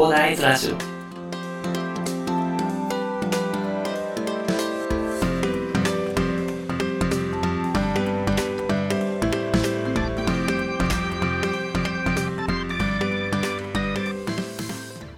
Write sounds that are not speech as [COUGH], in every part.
コーダーイズラジオ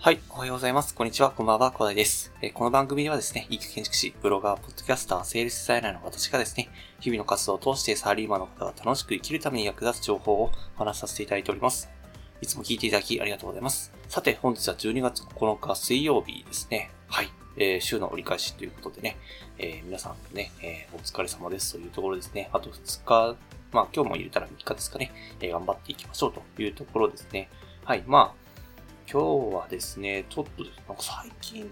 はい、おはようございます。こんにちは、こんばんは、小田です。えーこの番組ではですね、一級建築士、ブロガー、ポッドキャスター、セールスデザイナーの私がですね、日々の活動を通してサラリーマンの方が楽しく生きるために役立つ情報をお話しさせていただいております。いつも聞いていただきありがとうございます。さて、本日は12月9日水曜日ですね。はい。えー週の折り返しということでね、えー皆さんね、えーお疲れ様ですというところですね。あと2日、まあ今日も入れたら3日ですかね、え頑張っていきましょうというところですね。はい。まあ、今日はですね、ちょっと、なんか最近、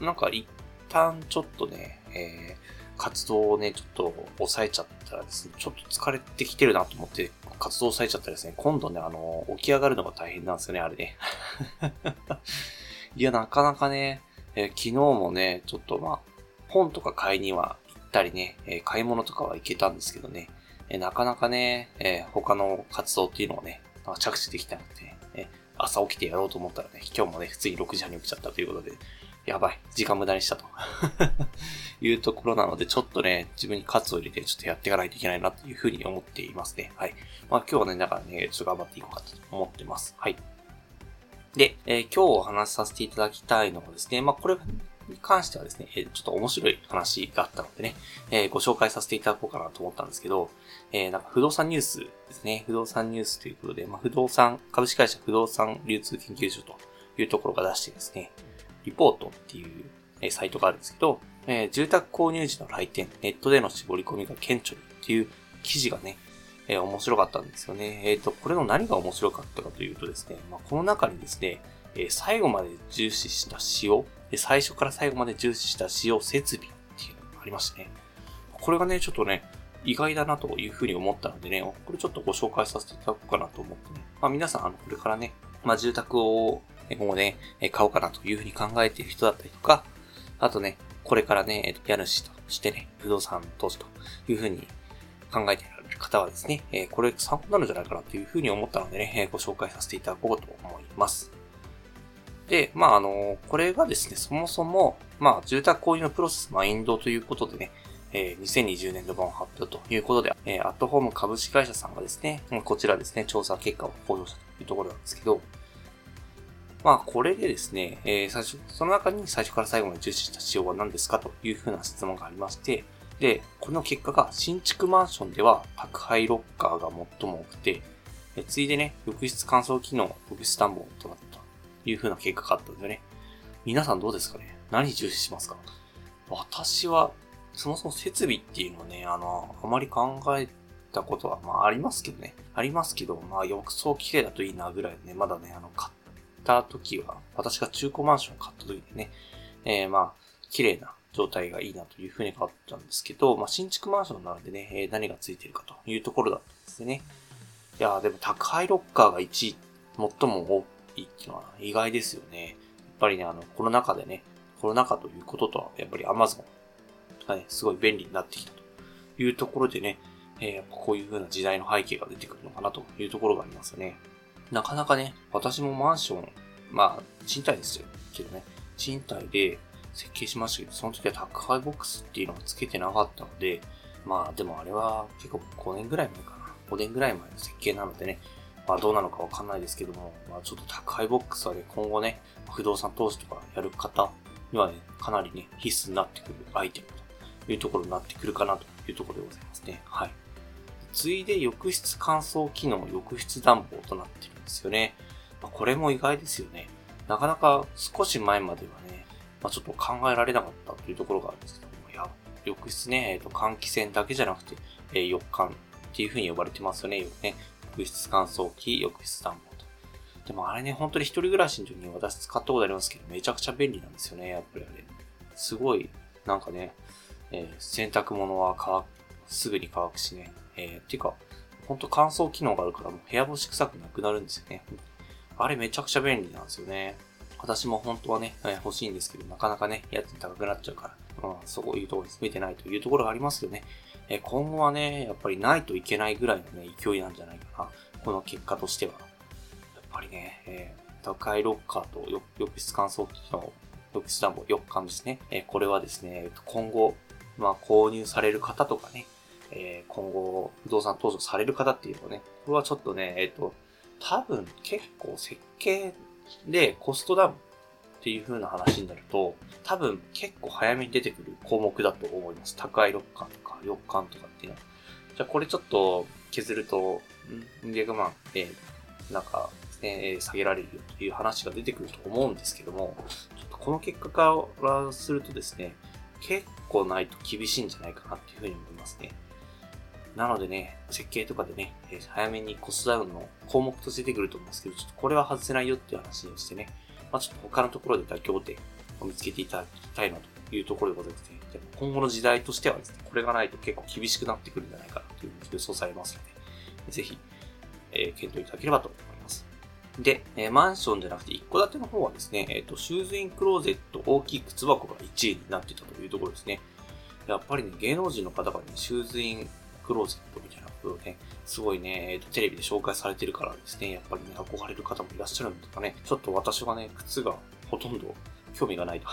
なんか一旦ちょっとね、え活動をね、ちょっと抑えちゃったらですね、ちょっと疲れてきてるなと思って、活動を抑えちゃったらですね、今度ね、あの、起き上がるのが大変なんですよね、あれね。[LAUGHS] いや、なかなかね、えー昨日もね、ちょっとまあ、本とか買いには行ったりね、えー買い物とかは行けたんですけどね、えーなかなかね、え他の活動っていうのをね、なんか着手できたなくて、えー朝起きてやろうと思ったらね、今日もね、普通に6時半に起きちゃったということで、やばい、時間無駄にしたと [LAUGHS] いうところなので、ちょっとね、自分に喝を入れて、ちょっとやっていかないといけないなというふうに思っていますね。はい。まあ今日はね、だからね、ちょっと頑張っていこうかと思ってます。はい。で、えー今日お話しさせていただきたいのはですね、まあこれに関してはですね、えーちょっと面白い話があったのでね、えーご紹介させていただこうかなと思ったんですけど、えなんか不動産ニュースですね。不動産ニュースということで、まあ、不動産、株式会社不動産流通研究所というところが出してですね、リポートっていう、えサイトがあるんですけど、えー住宅購入時の来店、ネットでの絞り込みが顕著にっていう記事がね、えー面白かったんですよね。えっ、と、これの何が面白かったかというとですね、まあ、この中にですね、え最後まで重視した仕様、最初から最後まで重視した仕様設備っていうのがありましてね。これがね、ちょっとね、意外だなというふうに思ったのでね、これちょっとご紹介させていただこうかなと思ってね。まあ皆さん、あの、これからね、まあ住宅を今後ね、買おうかなというふうに考えている人だったりとか、あとね、これからね、え家主としてね、不動産投資というふうに考えている方はですね、えこれ参考になるんじゃないかなというふうに思ったのでね、えご紹介させていただこうと思います。で、まああの、これがですね、そもそも、まあ住宅購入のプロセスマインドということでね、え2020年度版を発表ということで、えアットホーム株式会社さんがですね、こちらですね、調査結果を公表したというところなんですけど、まあ、これでですね、えー最初、その中に最初から最後まで重視した仕様は何ですかというふうな質問がありまして、で、この結果が新築マンションでは宅配ロッカーが最も多くて、え次いでね、浴室乾燥機能、浴室暖房となったというふうな結果があったんですよね。皆さんどうですかね？何重視しますか？私は、そもそも設備っていうのはね、あの、あまり考えたことは、まあありますけどね。ありますけど、まあ浴槽綺麗だといいなぐらいね、まだね、あの、買た時は、私が中古マンションを買った時でね、えー、まあ、綺麗な状態がいいなというふうに変わったんですけど、まあ新築マンションなのでね、えー何がついてるかというところだったんですね。いやでも宅配ロッカーが1位、最も多いっていうのは意外ですよね。やっぱりね、あの、コロナ禍でね、コロナ禍ということとは、やっぱり Amazon がね、すごい便利になってきたというところでね、えーやっぱこういう風な時代の背景が出てくるのかなというところがありますよね。なかなかね、私もマンション、まあ、賃貸ですよ。けどね、賃貸で設計しましたけど、その時は宅配ボックスっていうのが付けてなかったので、まあでもあれは結構5年ぐらい前かな。5年ぐらい前の設計なのでね、まあどうなのかわかんないですけども、まあちょっと宅配ボックスはね、今後ね、不動産投資とかやる方にはね、かなりね、必須になってくるアイテムというところになってくるかなというところでございますね。はい。次いで浴室乾燥機能、浴室暖房となっているですよね。まこれも意外ですよね。なかなか少し前まではね、まあ、ちょっと考えられなかったというところがあるんですけども、いや、浴室ね、えっ、と、換気扇だけじゃなくて、えー浴館っていう風に呼ばれてますよね。よくね浴室乾燥機、浴室暖房と。でもあれね、本当に一人暮らしの時に私使ったことありますけど、めちゃくちゃ便利なんですよね、やっぱりあれ。すごい、なんかね、えー洗濯物は乾く、すぐに乾くしね。えーっていうか、本当乾燥機能があるからもう部屋干し臭くなくなるんですよね。あれめちゃくちゃ便利なんですよね。私も本当はね、え欲しいんですけど、なかなかね、家賃高くなっちゃうから、うん、そういうところに住めてないというところがありますけどね。え今後はね、やっぱりないといけないぐらいのね、勢いなんじゃないかな。この結果としては。やっぱりね、えー宅配ロッカーと浴室乾燥機の浴室暖房4巻ですね。え、これはですね、今後、まあ、購入される方とかね、えー、今後、不動産投資される方っていうのはね、これはちょっとね、えっ、ー、と、多分結構設計でコストダウンっていう風な話になると、多分結構早めに出てくる項目だと思います。高い6巻とか4巻とかっていうのは。じゃあこれちょっと削ると、ん ?200 万、えー、なんか、ね、下げられるよという話が出てくると思うんですけども、ちょっとこの結果からするとですね、結構ないと厳しいんじゃないかなっていうふうに思いますね。なのでね、設計とかでねえ、早めにコストダウンの項目として出てくると思うんですけど、ちょっとこれは外せないよっていう話をしてね、まあちょっと他のところで妥協点を見つけていただきたいなというところでございますね。でも今後の時代としてはですね、これがないと結構厳しくなってくるんじゃないかなというふうに予想されますので、ぜひ、えー、検討いただければと思います。で、えー、マンションじゃなくて一戸建ての方はですね、えっ、ー、と、シューズインクローゼット大きい靴箱が1位になっていたというところですね。やっぱりね、芸能人の方がね、シューズインクローゼットみたいなことをね、すごいね、えっ、と、テレビで紹介されてるからですね、やっぱりね、憧れる方もいらっしゃるんですかね。ちょっと私はね、靴がほとんど興味がないと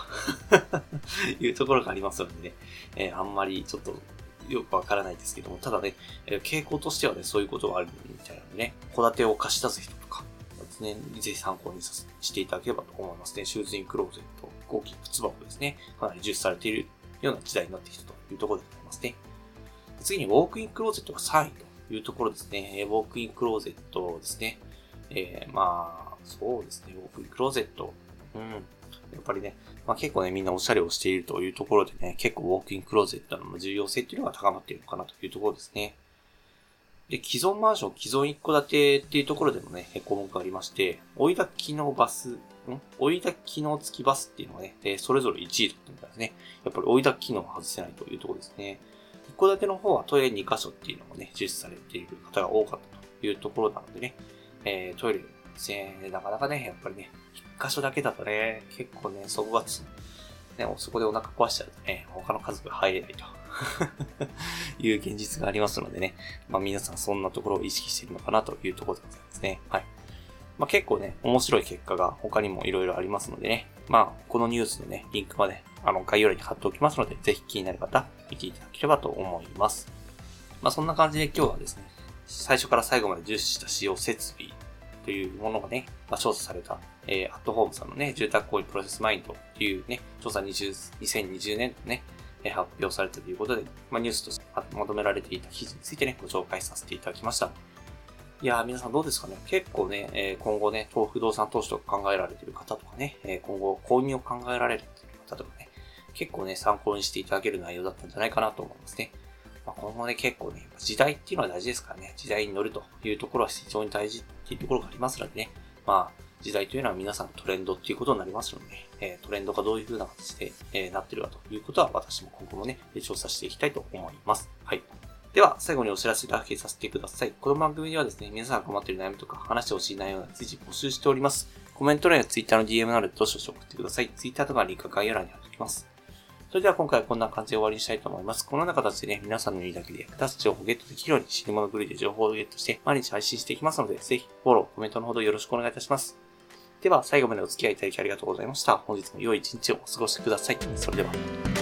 [LAUGHS] いうところがありますのでね、えー、あんまりちょっとよくわからないですけども、ただね、え、傾向としてはね、そういうことがあるみたいなのでね、戸建てを貸し出す人とかですね、ぜひ参考にさしていただければと思いますね。シューズインクローゼット、大きい靴箱ですね、かなり重視されているような時代になってきたというところでございますね。次に、ウォークインクローゼットが3位というところですね。ウォークインクローゼットですね。えー、まあ、そうですね、ウォークインクローゼット。うん。やっぱりね、まあ結構ね、みんなおしゃれをしているというところでね、結構ウォークインクローゼットの重要性っていうのが高まっているのかなというところですね。で、既存マンション、既存一戸建てっていうところでもね、項目がありまして、追い焚き機能バス、ん？追い焚き機能付きバスっていうのがね、それぞれ1位だったみたいですね。やっぱり追い焚き機能を外せないというところですね。戸建ての方はトイレ2箇所っていうのもね、重視されている方が多かったというところなのでね、えー、トイレですね、なかなかね、やっぱりね、1箇所だけだとね、結構ね、そこがつ、ね、そこでお腹壊しちゃうとね、他の家族が入れないと [LAUGHS] いう現実がありますのでね、まあ皆さんそんなところを意識しているのかなというところでございますね。はい。まあ結構ね、面白い結果が他にも色々ありますのでね、まあこのニュースのね、リンクまであの概要欄に貼っておきますので、ぜひ気になる方、見ていただければと思います。まあそんな感じで今日はですね、最初から最後まで重視した使用設備というものがね、まあ、調査された、えー、アットホームさんのね、住宅行為プロセスマインドっていうね、調査20 2020年とね、発表されたということで、まあ、ニュースとしてまとめられていた記事についてね、ご紹介させていただきました。いやー、皆さんどうですかね？結構ね、え、今後ね、不動産投資とか考えられている方とかね、え、今後購入を考えられる方とかね、結構ね、参考にしていただける内容だったんじゃないかなと思いますね。まあ、今後ね、結構ね、時代っていうのは大事ですからね、時代に乗るというところは非常に大事っていうところがありますのでね、まあ、時代というのは皆さんのトレンドっていうことになりますので、ね、え、トレンドがどういう風な形で、え、なってるかということは私も今後もね、調査していきたいと思います。はい。では、最後にお知らせだけさせてください。この番組ではですね、皆さんが困っている悩みとか話してほしい内容など随時募集しております。コメント欄や Twitter の DM などでどしどし送ってください。Twitter とかリンクは概要欄に貼っておきます。それでは今回はこんな感じで終わりにしたいと思います。このような形でね、皆さんの耳だけで役立つ情報をゲットできるように、死に物狂いで情報をゲットして毎日配信していきますので、ぜひフォロー、コメントのほどよろしくお願いいたします。では、最後までお付き合いいただきありがとうございました。本日も良い一日をお過ごしください。それでは。